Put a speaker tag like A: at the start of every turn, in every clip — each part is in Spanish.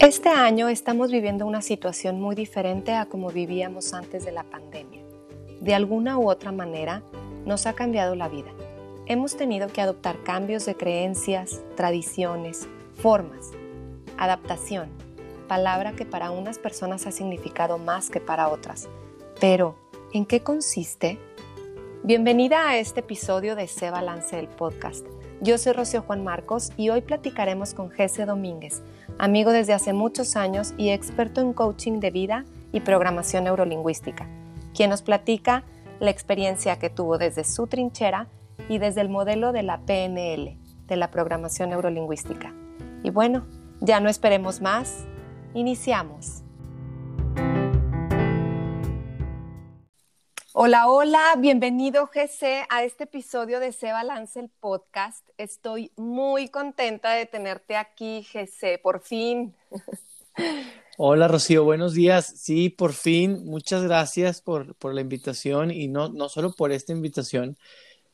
A: Este año estamos viviendo una situación muy diferente a como vivíamos antes de la pandemia. De alguna u otra manera, nos ha cambiado la vida. Hemos tenido que adoptar cambios de creencias, tradiciones, formas. Adaptación, palabra que para unas personas ha significado más que para otras. Pero, ¿en qué consiste? Bienvenida a este episodio de Se Balance el Podcast. Yo soy Rocío Juan Marcos y hoy platicaremos con Jesse Domínguez, amigo desde hace muchos años y experto en coaching de vida y programación neurolingüística, quien nos platica la experiencia que tuvo desde su trinchera y desde el modelo de la PNL, de la programación neurolingüística. Y bueno, ya no esperemos más, iniciamos. Hola, hola, bienvenido GC a este episodio de Se Balance el Podcast. Estoy muy contenta de tenerte aquí, GC, por fin.
B: Hola Rocío, buenos días. Sí, por fin, muchas gracias por, por la invitación y no, no solo por esta invitación,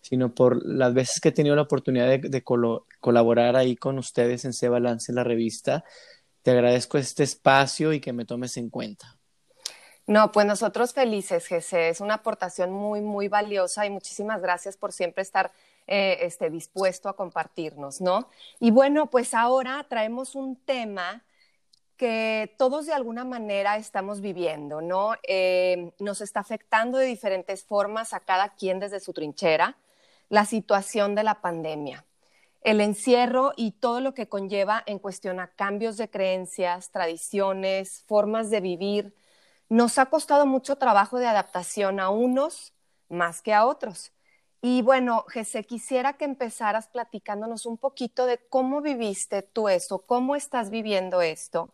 B: sino por las veces que he tenido la oportunidad de, colaborar ahí con ustedes en Se Balance, la revista. Te agradezco este espacio y que me tomes en cuenta.
A: No, pues nosotros felices, Jesse. Es una aportación muy, muy valiosa y muchísimas gracias por siempre estar eh, este, dispuesto a compartirnos, ¿no? Y bueno, pues ahora traemos un tema que todos de alguna manera estamos viviendo, ¿no? Eh, nos está afectando de diferentes formas a cada quien desde su trinchera la situación de la pandemia, el encierro y todo lo que conlleva en cuestión a cambios de creencias, tradiciones, formas de vivir, nos ha costado mucho trabajo de adaptación a unos más que a otros. Y bueno, Jesse, quisiera que empezaras platicándonos un poquito de cómo viviste tú eso, cómo estás viviendo esto.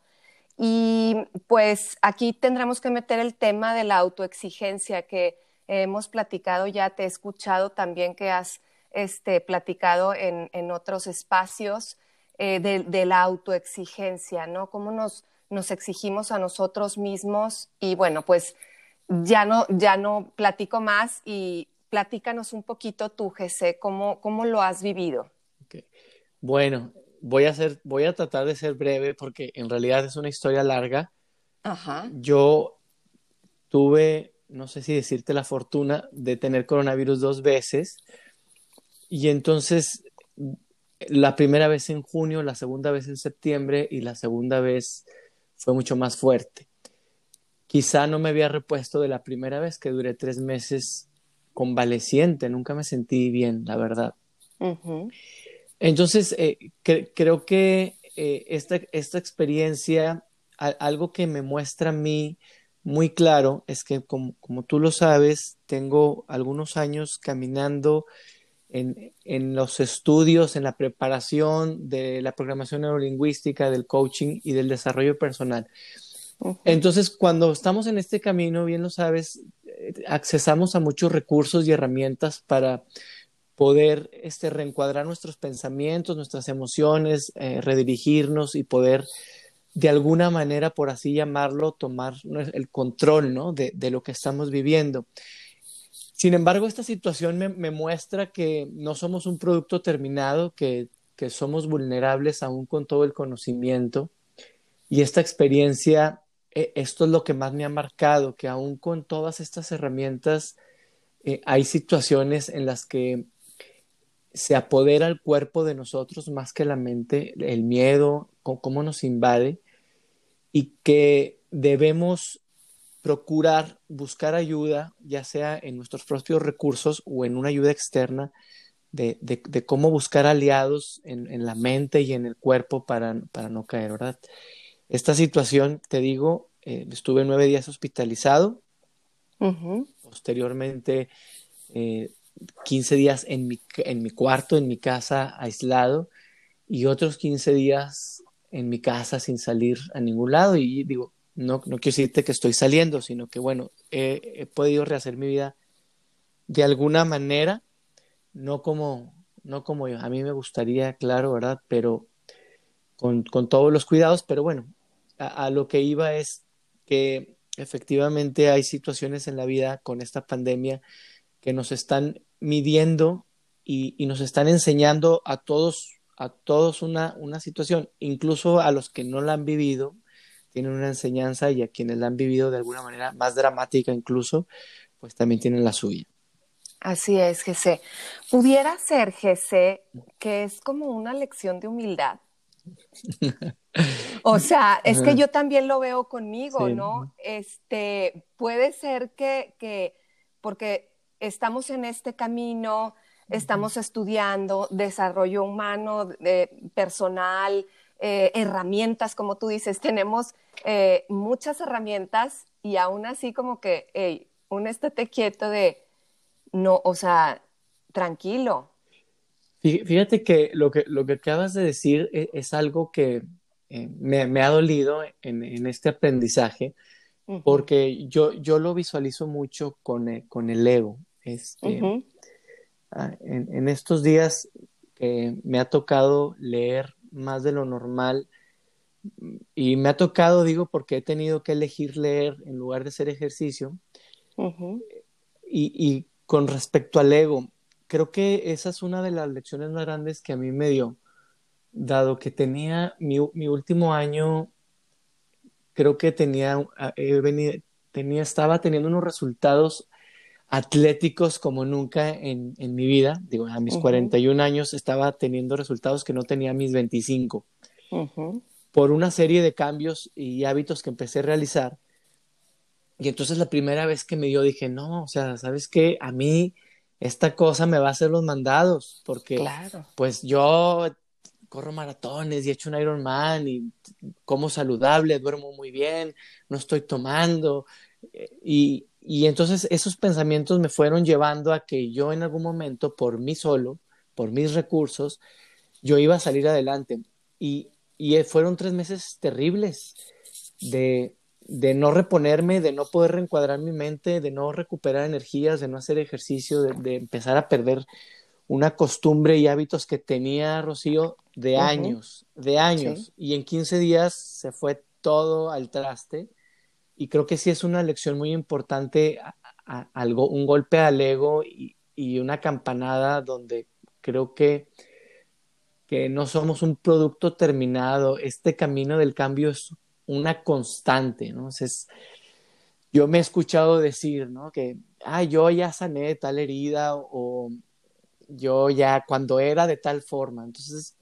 A: Y pues aquí tendremos que meter el tema de la autoexigencia que hemos platicado ya, te he escuchado también que has este, platicado en, otros espacios eh, de, la autoexigencia, ¿no? Cómo nos, nos exigimos a nosotros mismos y bueno, pues ya no, ya no platico más y platícanos un poquito tú, Jesse, cómo, cómo lo has vivido.
B: Bueno, voy a, hacer, voy a tratar de ser breve porque en realidad es una historia larga. Ajá. Yo tuve, no sé si decirte la fortuna de tener coronavirus dos veces y entonces la primera vez en junio, la segunda vez en septiembre y la segunda vez fue mucho más fuerte. Quizá no me había repuesto de la primera vez que duré tres meses convaleciente, nunca me sentí bien, la verdad. Entonces, eh, creo que eh, esta, esta, experiencia, algo que me muestra a mí muy claro es que, como, como tú lo sabes, tengo algunos años caminando en, los estudios, en la preparación de la programación neurolingüística, del coaching y del desarrollo personal. Entonces, cuando estamos en este camino, bien lo sabes, eh, accesamos a muchos recursos y herramientas para poder este, reencuadrar nuestros pensamientos, nuestras emociones, eh, redirigirnos y poder de alguna manera, por así llamarlo, tomar el control ¿no? de, de lo que estamos viviendo. Sin embargo, esta situación me, muestra que no somos un producto terminado, que, somos vulnerables aún con todo el conocimiento. Y esta experiencia, eh, esto es lo que más me ha marcado, que aún con todas estas herramientas, eh, hay situaciones en las que se apodera el cuerpo de nosotros más que la mente, el miedo, cómo nos invade, y que debemos procurar buscar ayuda, ya sea en nuestros propios recursos o en una ayuda externa, de, cómo buscar aliados en, la mente y en el cuerpo para, no caer, ¿verdad? Esta situación, te digo, eh, estuve nueve días hospitalizado, posteriormente eh, 15 días en mi, en mi cuarto, en mi casa, aislado, y otros 15 días en mi casa sin salir a ningún lado. Y digo, no, no quiero decirte que estoy saliendo, sino que bueno, he, podido rehacer mi vida de alguna manera, no como, no como yo. A mí me gustaría, claro, ¿verdad? Pero con, todos los cuidados, pero bueno, a, lo que iba es que efectivamente hay situaciones en la vida con esta pandemia que nos están midiendo y, y nos están enseñando a todos, a todos una, una situación, incluso a los que no la han vivido, tienen una enseñanza y a quienes la han vivido de alguna manera más dramática incluso, pues también tienen la suya.
A: Así es, Jesse. Pudiera ser, Jesse, que es como una lección de humildad. o sea, es que yo también lo veo conmigo, ¿no? Este, puede ser que, que, porque estamos en este camino, estamos estudiando desarrollo humano, personal, eh, herramientas, como tú dices, tenemos eh, muchas herramientas y aún así como que, hey, un estate quieto de, no, o sea, tranquilo.
B: Fíjate que lo que, lo que acabas de decir e, es, algo que eh, me, ha dolido en, este aprendizaje, porque yo, yo lo visualizo mucho con, con el ego. Este, Ah, en, estos días que me ha tocado leer más de lo normal y me ha tocado, digo, porque he tenido que elegir leer en lugar de hacer ejercicio. y, con respecto al ego, creo que esa es una de las lecciones más grandes que a mí me dio, dado que tenía mi, último año, creo que tenía, ah, tenía, estaba teniendo unos resultados atléticos como nunca en, mi vida. Digo, a mis 41 años estaba teniendo resultados que no tenía a mis 25. Por una serie de cambios y hábitos que empecé a realizar. Y entonces la primera vez que me dio dije, no, o sea, ¿sabes qué? A mí esta cosa me va a hacer los mandados, porque pues yo corro maratones y he hecho un Ironman y como saludable, duermo muy bien, no estoy tomando. Eh, y, y entonces esos pensamientos me fueron llevando a que yo en algún momento, por mí solo, por mis recursos, yo iba a salir adelante. Y, y fueron tres meses terribles de, de, no reponerme, de no poder reencuadrar mi mente, de no recuperar energías, de no hacer ejercicio, de, empezar a perder una costumbre y hábitos que tenía Rocío de años, de años. Y en 15 días se fue todo al traste y creo que sí es una lección muy importante, algo, un golpe al ego y, una campanada donde creo que, que no somos un producto terminado, este camino del cambio es una constante, ¿no? yo me he escuchado decir, ¿no? Que, ah, yo ya sané tal herida o, yo ya cuando era de tal forma. Entonces,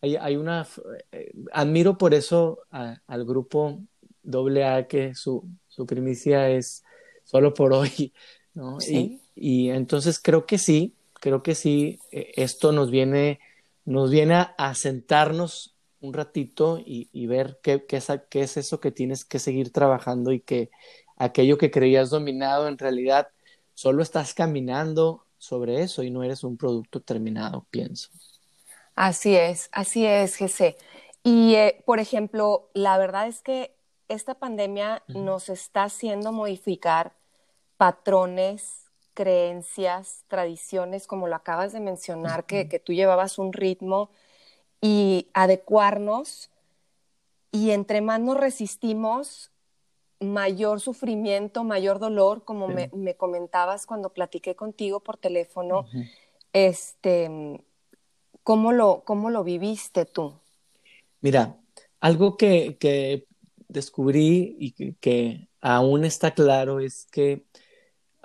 B: hay, una, eh, admiro por eso al grupo doble A que su, su primicia es solo por hoy, ¿no? Y, y, entonces creo que sí, creo que sí, e, esto nos viene, nos viene a, sentarnos un ratito y, y ver qué, qué, es, qué es eso que tienes que seguir trabajando y que aquello que creías dominado en realidad solo estás caminando sobre eso y no eres un producto terminado, pienso.
A: Así es, así es, Jesse. Y, eh, por ejemplo, la verdad es que esta pandemia nos está haciendo modificar patrones, creencias, tradiciones, como lo acabas de mencionar, que, tú llevabas un ritmo y adecuarnos. Y entre más nos resistimos, mayor sufrimiento, mayor dolor, como me, comentabas cuando platiqué contigo por teléfono. Este, ¿cómo lo, ¿Cómo lo viviste tú?
B: Mira, algo que, que descubrí y que, aún está claro es que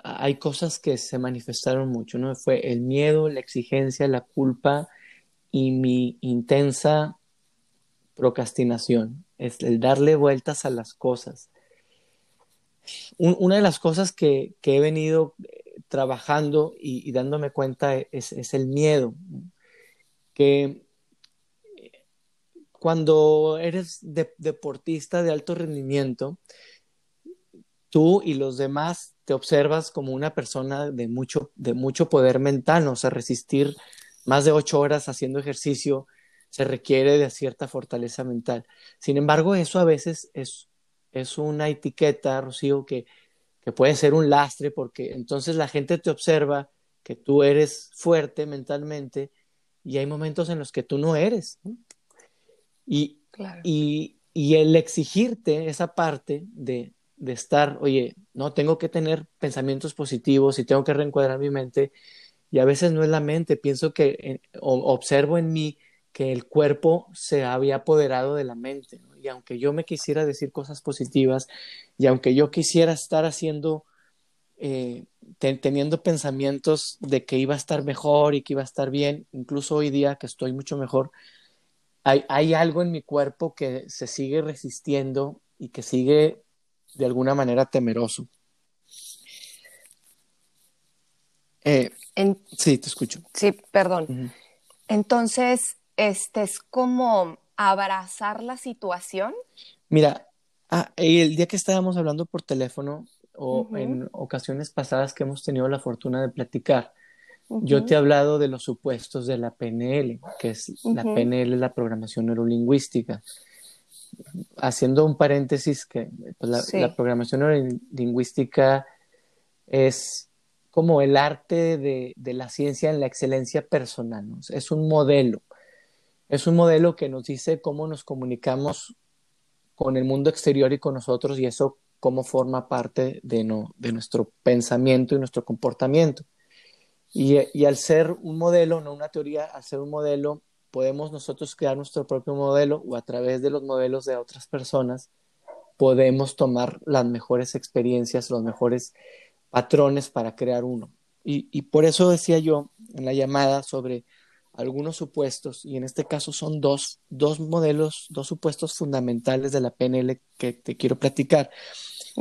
B: hay cosas que se manifestaron mucho, ¿no? Fue el miedo, la exigencia, la culpa y mi intensa procrastinación, es el darle vueltas a las cosas. una de las cosas que, he venido eh, trabajando y, dándome cuenta es, es, el miedo, que cuando eres deportista de alto rendimiento, tú y los demás te observas como una persona de mucho, de mucho poder mental, o sea, resistir más de ocho horas haciendo ejercicio se requiere de cierta fortaleza mental. Sin embargo, eso a veces es, es una etiqueta, Rocío, que, que puede ser un lastre porque entonces la gente te observa que tú eres fuerte mentalmente y hay momentos en los que tú no eres. Y, y, el exigirte esa parte de, de estar, oye, no, tengo que tener pensamientos positivos y tengo que reencuadrar mi mente. Y a veces no es la mente, pienso que observo en mí que el cuerpo se había apoderado de la mente. y aunque yo me quisiera decir cosas positivas y aunque yo quisiera estar haciendo, eh, teniendo pensamientos de que iba a estar mejor y que iba a estar bien, incluso hoy día que estoy mucho mejor, hay, hay algo en mi cuerpo que se sigue resistiendo y que sigue de alguna manera temeroso. Eh, sí, te escucho.
A: Sí, perdón. Entonces, este es como abrazar la situación.
B: Mira, ah, el día que estábamos hablando por teléfono o en ocasiones pasadas que hemos tenido la fortuna de platicar, yo te he hablado de los supuestos de la PNL, que es la PNL, la programación neurolingüística. Haciendo un paréntesis, que pues, la, programación neurolingüística es como el arte de, la ciencia en la excelencia personal. Es un modelo. Es un modelo que nos dice cómo nos comunicamos con el mundo exterior y con nosotros y eso cómo forma parte de, no, de nuestro pensamiento y nuestro comportamiento. Y, y, al ser un modelo, no una teoría, al ser un modelo, podemos nosotros crear nuestro propio modelo o a través de los modelos de otras personas podemos tomar las mejores experiencias, los mejores patrones para crear uno. Y, y, por eso decía yo en la llamada sobre algunos supuestos, y en este caso son dos, dos modelos, dos supuestos fundamentales de la PNL que te quiero platicar.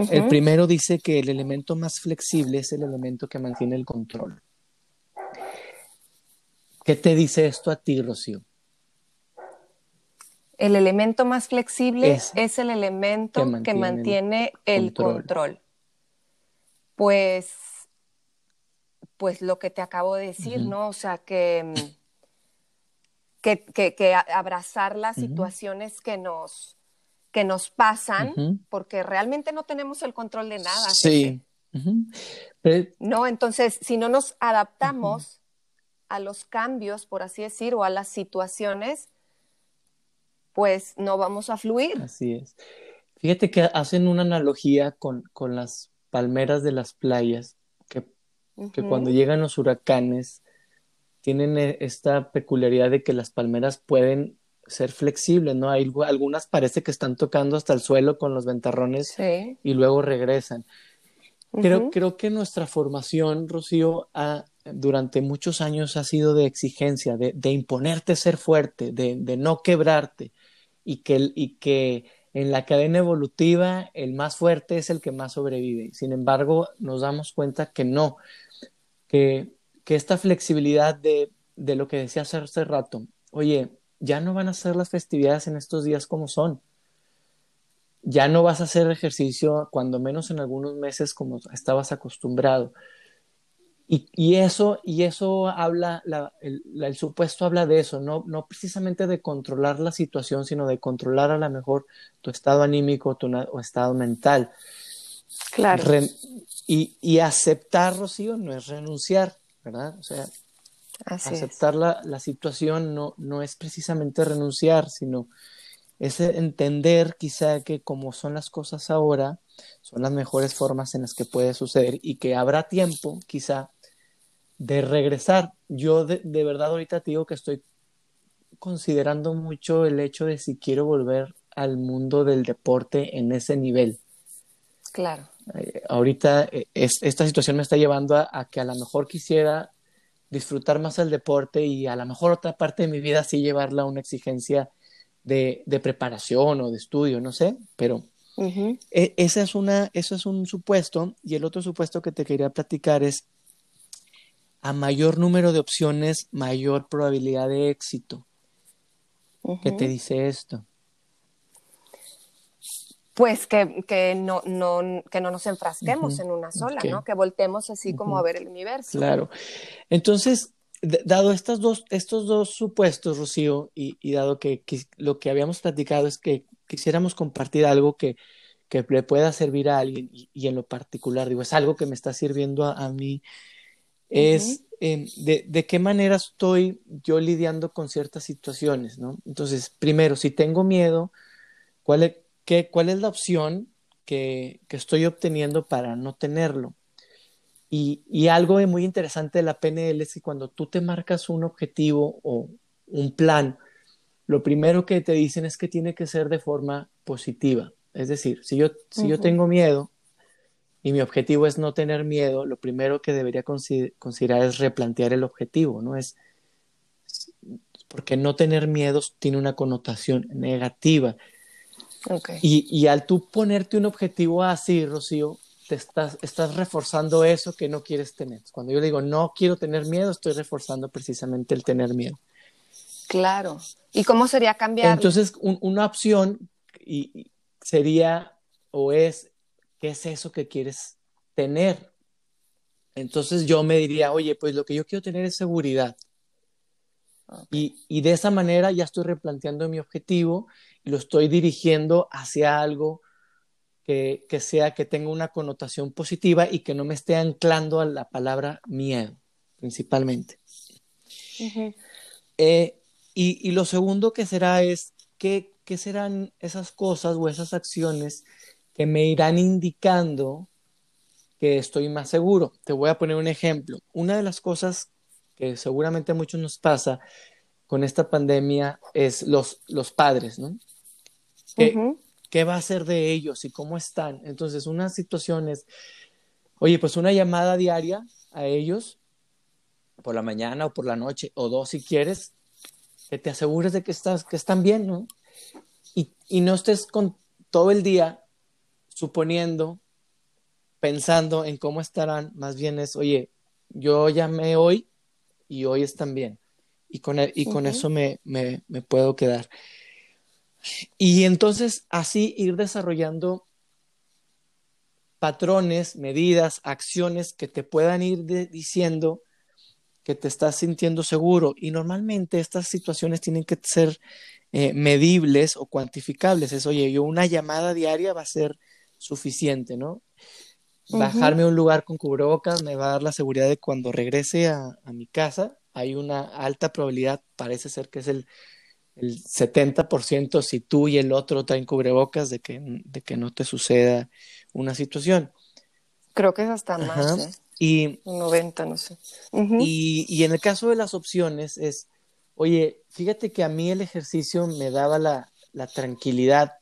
B: El primero dice que el elemento más flexible es el elemento que mantiene el control. ¿Qué te dice esto a ti, Rocío?
A: El elemento más flexible es, el elemento que mantiene, el, control pues, pues lo que te acabo de decir, ¿no? O sea, que, que, que, abrazar las situaciones que nos, que nos pasan, porque realmente no tenemos el control de nada.
B: Sí.
A: No, entonces, si no nos adaptamos a los cambios, por así decir, o a las situaciones, pues no vamos a fluir.
B: Así es. Fíjate que hacen una analogía con, con las palmeras de las playas, que, que cuando llegan los huracanes tienen e, esta peculiaridad de que las palmeras pueden ser flexibles, ¿no? Hay, algunas parece que están tocando hasta el suelo con los ventarrones y luego regresan. Creo, creo que nuestra formación, Rocío, ha, durante muchos años ha sido de exigencia, de, imponerte ser fuerte, de, no quebrarte y que, en la cadena evolutiva el más fuerte es el que más sobrevive. Sin embargo, nos damos cuenta que no, que, que esta flexibilidad de, de lo que decías hace rato, oye, ya no van a ser las festividades en estos días como son. Ya no vas a hacer ejercicio, cuando menos en algunos meses, como estabas acostumbrado. Y, eso, y eso habla, el, supuesto habla de eso, no, no precisamente de controlar la situación, sino de controlar a lo mejor tu estado anímico tu estado mental.
A: Claro.
B: y, y, aceptar, Rocío, no es renunciar, ¿verdad? O sea, aceptar la, la, situación no, no es precisamente renunciar, sino es entender quizá que como son las cosas ahora, son las mejores formas en las que puede suceder y que habrá tiempo, quizá, de regresar. Yo de, verdad ahorita te digo que estoy considerando mucho el hecho de si quiero volver al mundo del deporte en ese nivel.
A: Claro.
B: Eh, ahorita eh, esta situación me está llevando a, que a lo mejor quisiera disfrutar más el deporte y a lo mejor otra parte de mi vida sí llevarla a una exigencia de, preparación o de estudio, no sé, pero esa es una, eso es un supuesto y el otro supuesto que te quería platicar es a mayor número de opciones, mayor probabilidad de éxito. ¿Qué te dice esto?
A: Pues que, que, no, no, que no nos enfrasquemos en una sola, ¿no? Que voltemos así como a ver el universo.
B: Claro. Entonces, dado estas dos, estos dos supuestos, Rocío, y, y dado que, lo que habíamos platicado es que quisiéramos compartir algo que, que le pueda servir a alguien, y, en lo particular, digo, es algo que me está sirviendo a, a mí es em, de, de, qué manera estoy yo lidiando con ciertas situaciones, ¿no? Entonces, primero, si tengo miedo, ¿cuál es, qué, cuál es la opción que, que, estoy obteniendo para no tenerlo? Y, y, algo muy interesante de la PNL es que cuando tú te marcas un objetivo o un plan, lo primero que te dicen es que tiene que ser de forma positiva. Es decir, si yo, si yo tengo miedo y mi objetivo es no tener miedo, lo primero que debería considerar es replantear el objetivo, ¿no? Es porque no tener miedos tiene una connotación negativa. Y, y, al tú ponerte un objetivo así, Rocío, te estás, estás reforzando eso que no quieres tener. Cuando yo digo no quiero tener miedo, estoy reforzando precisamente el tener miedo.
A: Claro. ¿Y cómo sería cambiar?
B: Entonces, una opción y, sería o es, ¿qué es eso que quieres tener? Entonces yo me diría, oye, pues lo que yo quiero tener es seguridad. Y, y, de esa manera ya estoy replanteando mi objetivo y lo estoy dirigiendo hacia algo que, que, sea, que tenga una connotación positiva y que no me esté anclando a la palabra miedo, principalmente. eh, y, y, lo segundo que será es, ¿qué, ¿qué serán esas cosas o esas acciones que me irán indicando que estoy más seguro? Te voy a poner un ejemplo. Una de las cosas que seguramente a muchos nos pasa con esta pandemia es los, los padres, ¿no? ¿Qué, ¿Qué va a ser de ellos y cómo están? Entonces, una situación es, oye, pues una llamada diaria a ellos por la mañana o por la noche, o dos si quieres, que te asegures de que, estás, que están bien, ¿no? Y, y no estés con todo el día suponiendo, pensando en cómo estarán, más bien es, oye, yo llamé hoy y hoy están bien. Y con, y con eso me, me, me, puedo quedar. Y entonces así ir desarrollando patrones, medidas, acciones que te puedan ir diciendo que te estás sintiendo seguro. Y normalmente estas situaciones tienen que ser eh, medibles o cuantificables. Es, oye, yo una llamada diaria va a ser suficiente, ¿no? Bajarme a un lugar con cubrebocas me va a dar la seguridad de cuando regrese a, a mi casa hay una alta probabilidad, parece ser que es el, el 70% si tú y el otro traen cubrebocas de que, de que no te suceda una situación.
A: Creo que es hasta más. ¿eh?
B: Y,
A: 90, no sé.
B: y, y, en el caso de las opciones es, oye, fíjate que a mí el ejercicio me daba la, la tranquilidad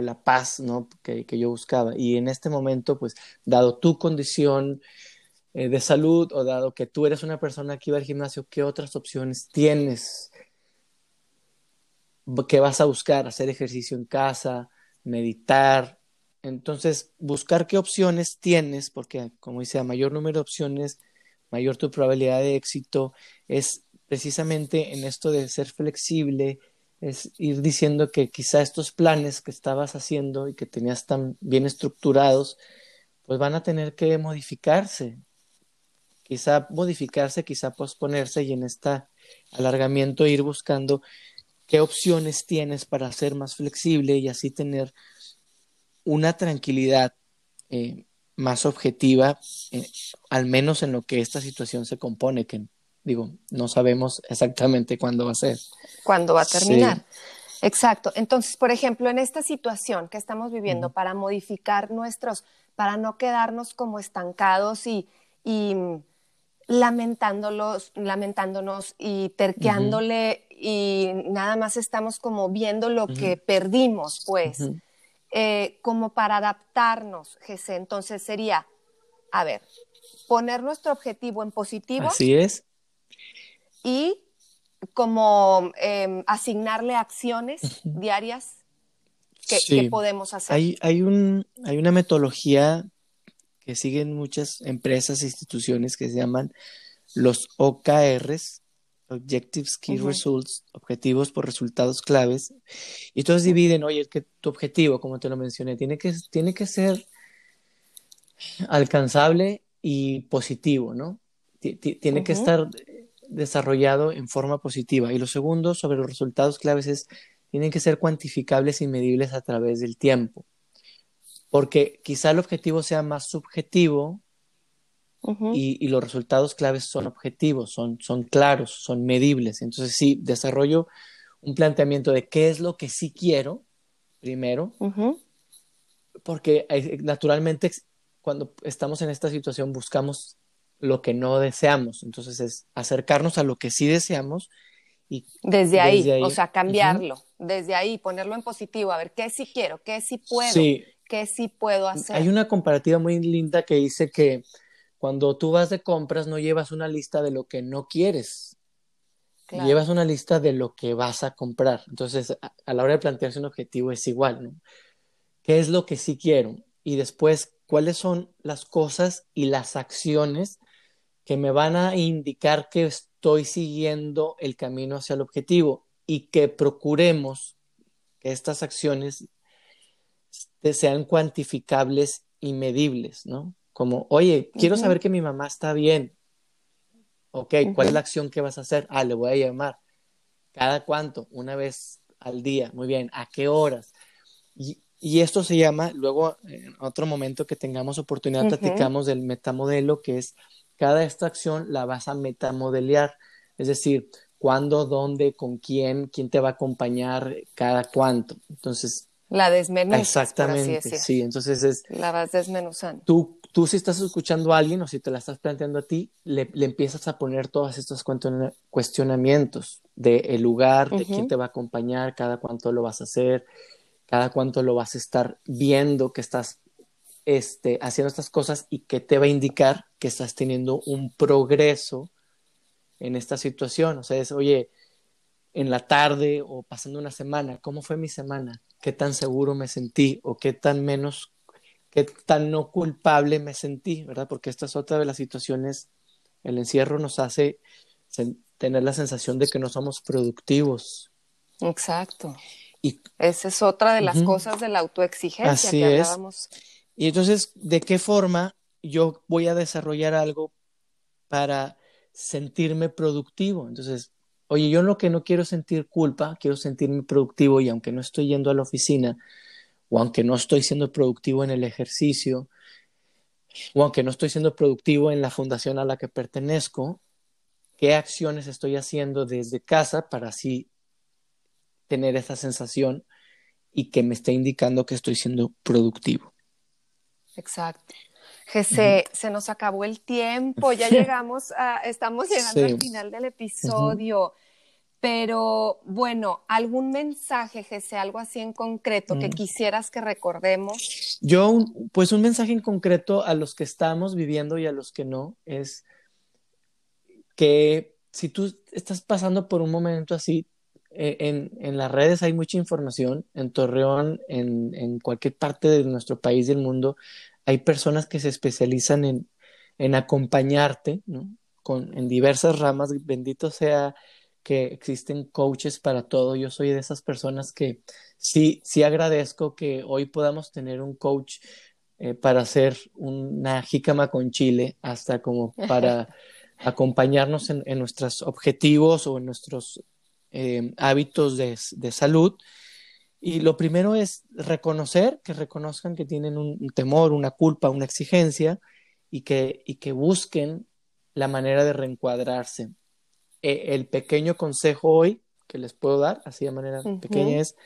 B: la paz ¿no? que, que, yo buscaba. Y en este momento, pues, dado tu condición, eh, de salud o dado que tú eres una persona que iba al gimnasio, ¿qué otras opciones tienes? ¿Qué vas a buscar? Hacer ejercicio en casa, meditar. Entonces, buscar qué opciones tienes, porque como dice, a mayor número de opciones, mayor tu probabilidad de éxito, es precisamente en esto de ser flexible, es ir diciendo que quizá estos planes que estabas haciendo y que tenías tan bien estructurados, pues van a tener que modificarse. Quizá modificarse, quizá posponerse y en este alargamiento ir buscando qué opciones tienes para ser más flexible y así tener una tranquilidad eh, más objetiva, eh, al menos en lo que esta situación se compone, que digo, no sabemos exactamente cuándo va a ser.
A: Cuándo va a terminar. Exacto. Entonces, por ejemplo, en esta situación que estamos viviendo, para modificar nuestros, para no quedarnos como estancados y, y lamentándolos, lamentándonos y terqueándole y nada más estamos como viendo lo que perdimos, pues, eh, como para adaptarnos, Jesse. Entonces sería, a ver, poner nuestro objetivo en positivo.
B: Así es.
A: Y como em, asignarle acciones diarias que, podemos hacer.
B: Hay, hay, un, hay una metodología que siguen muchas empresas e instituciones que se llaman los OKRs, Objectives Key Results, objetivos por resultados claves. Y todos dividen, oye, que tu objetivo, como te lo mencioné, tiene que, tiene que ser alcanzable y positivo, ¿no? tiene que estar desarrollado en forma positiva. Y lo segundo, sobre los resultados claves, es, tienen que ser cuantificables y medibles a través del tiempo porque quizá el objetivo sea más subjetivo y, los resultados claves son objetivos, son, son claros, son medibles. Entonces sí, desarrollo un planteamiento de qué es lo que sí quiero primero, porque naturalmente cuando estamos en esta situación buscamos lo que no deseamos, entonces es acercarnos a lo que sí deseamos
A: Y desde, ahí, o sea, cambiarlo, desde ahí, ponerlo en positivo, a ver qué sí quiero, qué sí puedo, qué sí puedo hacer.
B: Hay una comparativa muy linda que dice que cuando tú vas de compras no llevas una lista de lo que no quieres, llevas una lista de lo que vas a comprar. Entonces, a, la hora de plantearse un objetivo es igual, ¿no? ¿Qué es lo que sí quiero? Y después, ¿cuáles son las cosas y las acciones que me van a indicar que estoy siguiendo el camino hacia el objetivo y que procuremos que estas acciones sean cuantificables y medibles, ¿no? Como, oye, quiero saber que mi mamá está bien. Ok, ¿cuál es la acción que vas a hacer? Ah, le voy a llamar. ¿Cada cuánto? Una vez al día. Muy bien. ¿A qué horas? Y, esto se llama, luego en otro momento que tengamos oportunidad, platicamos del metamodelo, que es cada esta acción la vas a metamodelear. Es decir, cuándo, dónde, con quién, quién te va a acompañar, cada cuánto. Entonces.
A: La desmenuzas.
B: Exactamente, sí. Entonces es.
A: La vas desmenuzando.
B: Tú tú si estás escuchando a alguien o si te la estás planteando a ti, le, empiezas a poner todos estos cuestionamientos de el lugar, de quién te va a acompañar, cada cuánto lo vas a hacer, cada cuánto lo vas a estar viendo que estás este, haciendo estas cosas y que te va a indicar que estás teniendo un progreso en esta situación. O sea, es, oye, en la tarde o pasando una semana, ¿cómo fue mi semana? ¿Qué tan seguro me sentí o qué tan menos qué tan no culpable me sentí, ¿verdad? Porque esta es otra de las situaciones, el encierro nos hace tener la sensación de que no somos productivos.
A: Exacto. Y esa es otra de las cosas de la autoexigencia
B: así que hablábamos. Es. Y entonces, ¿de qué forma yo voy a desarrollar algo para sentirme productivo? Entonces, oye, yo lo que no quiero sentir culpa, quiero sentirme productivo y aunque no estoy yendo a la oficina, o aunque no estoy siendo productivo en el ejercicio, o aunque no estoy siendo productivo en la fundación a la que pertenezco, qué acciones estoy haciendo desde casa para así tener esa sensación y que me esté indicando que estoy siendo productivo.
A: Exacto. Jesse, se nos acabó el tiempo, ya llegamos a, estamos llegando al final del episodio. Pero bueno, algún mensaje, Jesse, algo así en concreto que mm. quisieras que recordemos.
B: Yo, pues un mensaje en concreto a los que estamos viviendo y a los que no, es que si tú estás pasando por un momento así, en, en, las redes hay mucha información, en Torreón, en, en, cualquier parte de nuestro país del mundo, hay personas que se especializan en, en acompañarte, ¿no? Con, en diversas ramas, bendito sea que existen coaches para todo. Yo soy de esas personas que sí, sí agradezco que hoy podamos tener un coach eh, para hacer una jícama con chile, hasta como para acompañarnos en, nuestros objetivos o en nuestros eh, hábitos de, salud. Y lo primero es reconocer, que reconozcan que tienen un, temor, una culpa, una exigencia y que, y que busquen la manera de reencuadrarse. Eh, el pequeño consejo hoy que les puedo dar, así de manera pequeña, es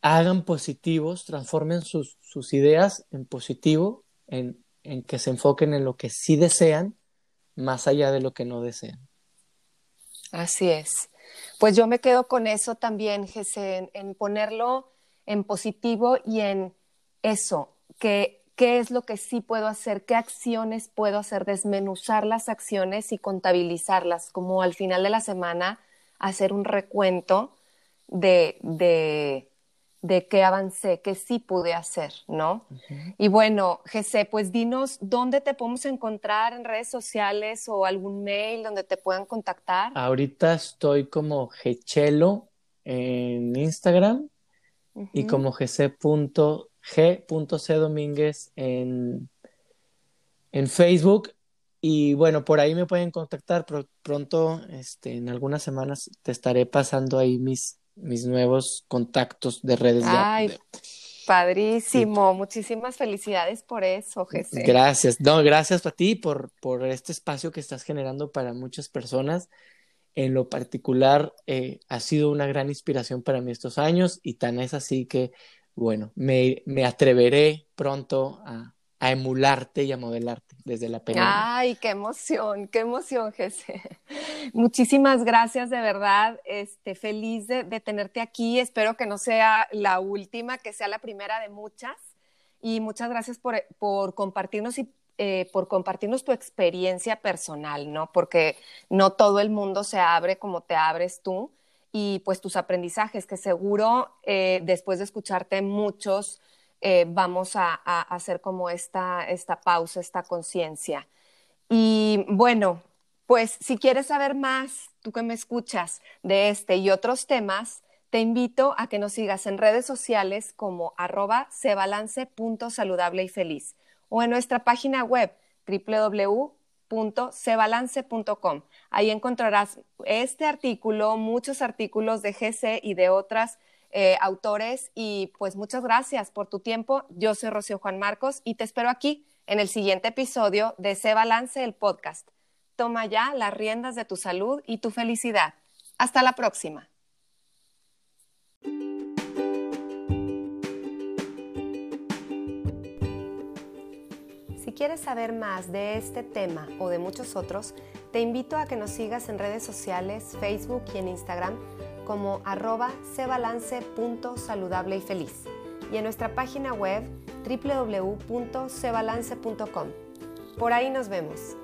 B: hagan positivos, transformen sus, sus ideas en positivo, en, en, que se enfoquen en lo que sí desean, más allá de lo que no desean.
A: Así es. Pues yo me quedo con eso también, Jesse, en ponerlo en positivo y en eso, que qué es lo que sí puedo hacer, qué acciones puedo hacer, desmenuzar las acciones y contabilizarlas, como al final de la semana hacer un recuento de, de, de qué avancé, qué sí pude hacer, ¿no? Y bueno, Jesse, pues dinos dónde te podemos encontrar en redes sociales o algún mail donde te puedan contactar.
B: Ahorita estoy como Gechelo en Instagram y como gc.com G.C. Domínguez en, en Facebook. Y bueno, por ahí me pueden contactar. pronto, este, en algunas semanas, te estaré pasando ahí mis, mis nuevos contactos de redes.
A: Ay, padrísimo. Muchísimas felicidades por eso, Jesse.
B: Gracias. No, gracias a ti por, por este espacio que estás generando para muchas personas. En lo particular, eh, ha sido una gran inspiración para mí estos años y tan es así que bueno, me, atreveré pronto a, a emularte y a modelarte desde la pena.
A: Ay, qué emoción, qué emoción, Jesse. Muchísimas gracias, de verdad. Este, feliz de, tenerte aquí. Espero que no sea la última, que sea la primera de muchas. Y muchas gracias por, por compartirnos y eh, por compartirnos tu experiencia personal, ¿no? Porque no todo el mundo se abre como te abres tú y pues tus aprendizajes, que seguro eh, después de escucharte muchos eh, vamos a, hacer como esta, esta pausa, esta conciencia. Y bueno, pues si quieres saber más, tú que me escuchas de este y otros temas, te invito a que nos sigas en redes sociales como arroba cebalance.saludable y feliz o en nuestra página web www.cebalance.com. Ahí encontrarás este artículo, muchos artículos de GC y de otras eh, autores. Y pues muchas gracias por tu tiempo. Yo soy Rocío Juan Marcos y te espero aquí en el siguiente episodio de Se Balance, el podcast. Toma ya las riendas de tu salud y tu felicidad. Hasta la próxima. Si quieres saber más de este tema o de muchos otros, te invito a que nos sigas en redes sociales, Facebook y en Instagram como arroba cebalance.saludable y feliz y en nuestra página web www.cebalance.com. Por ahí nos vemos.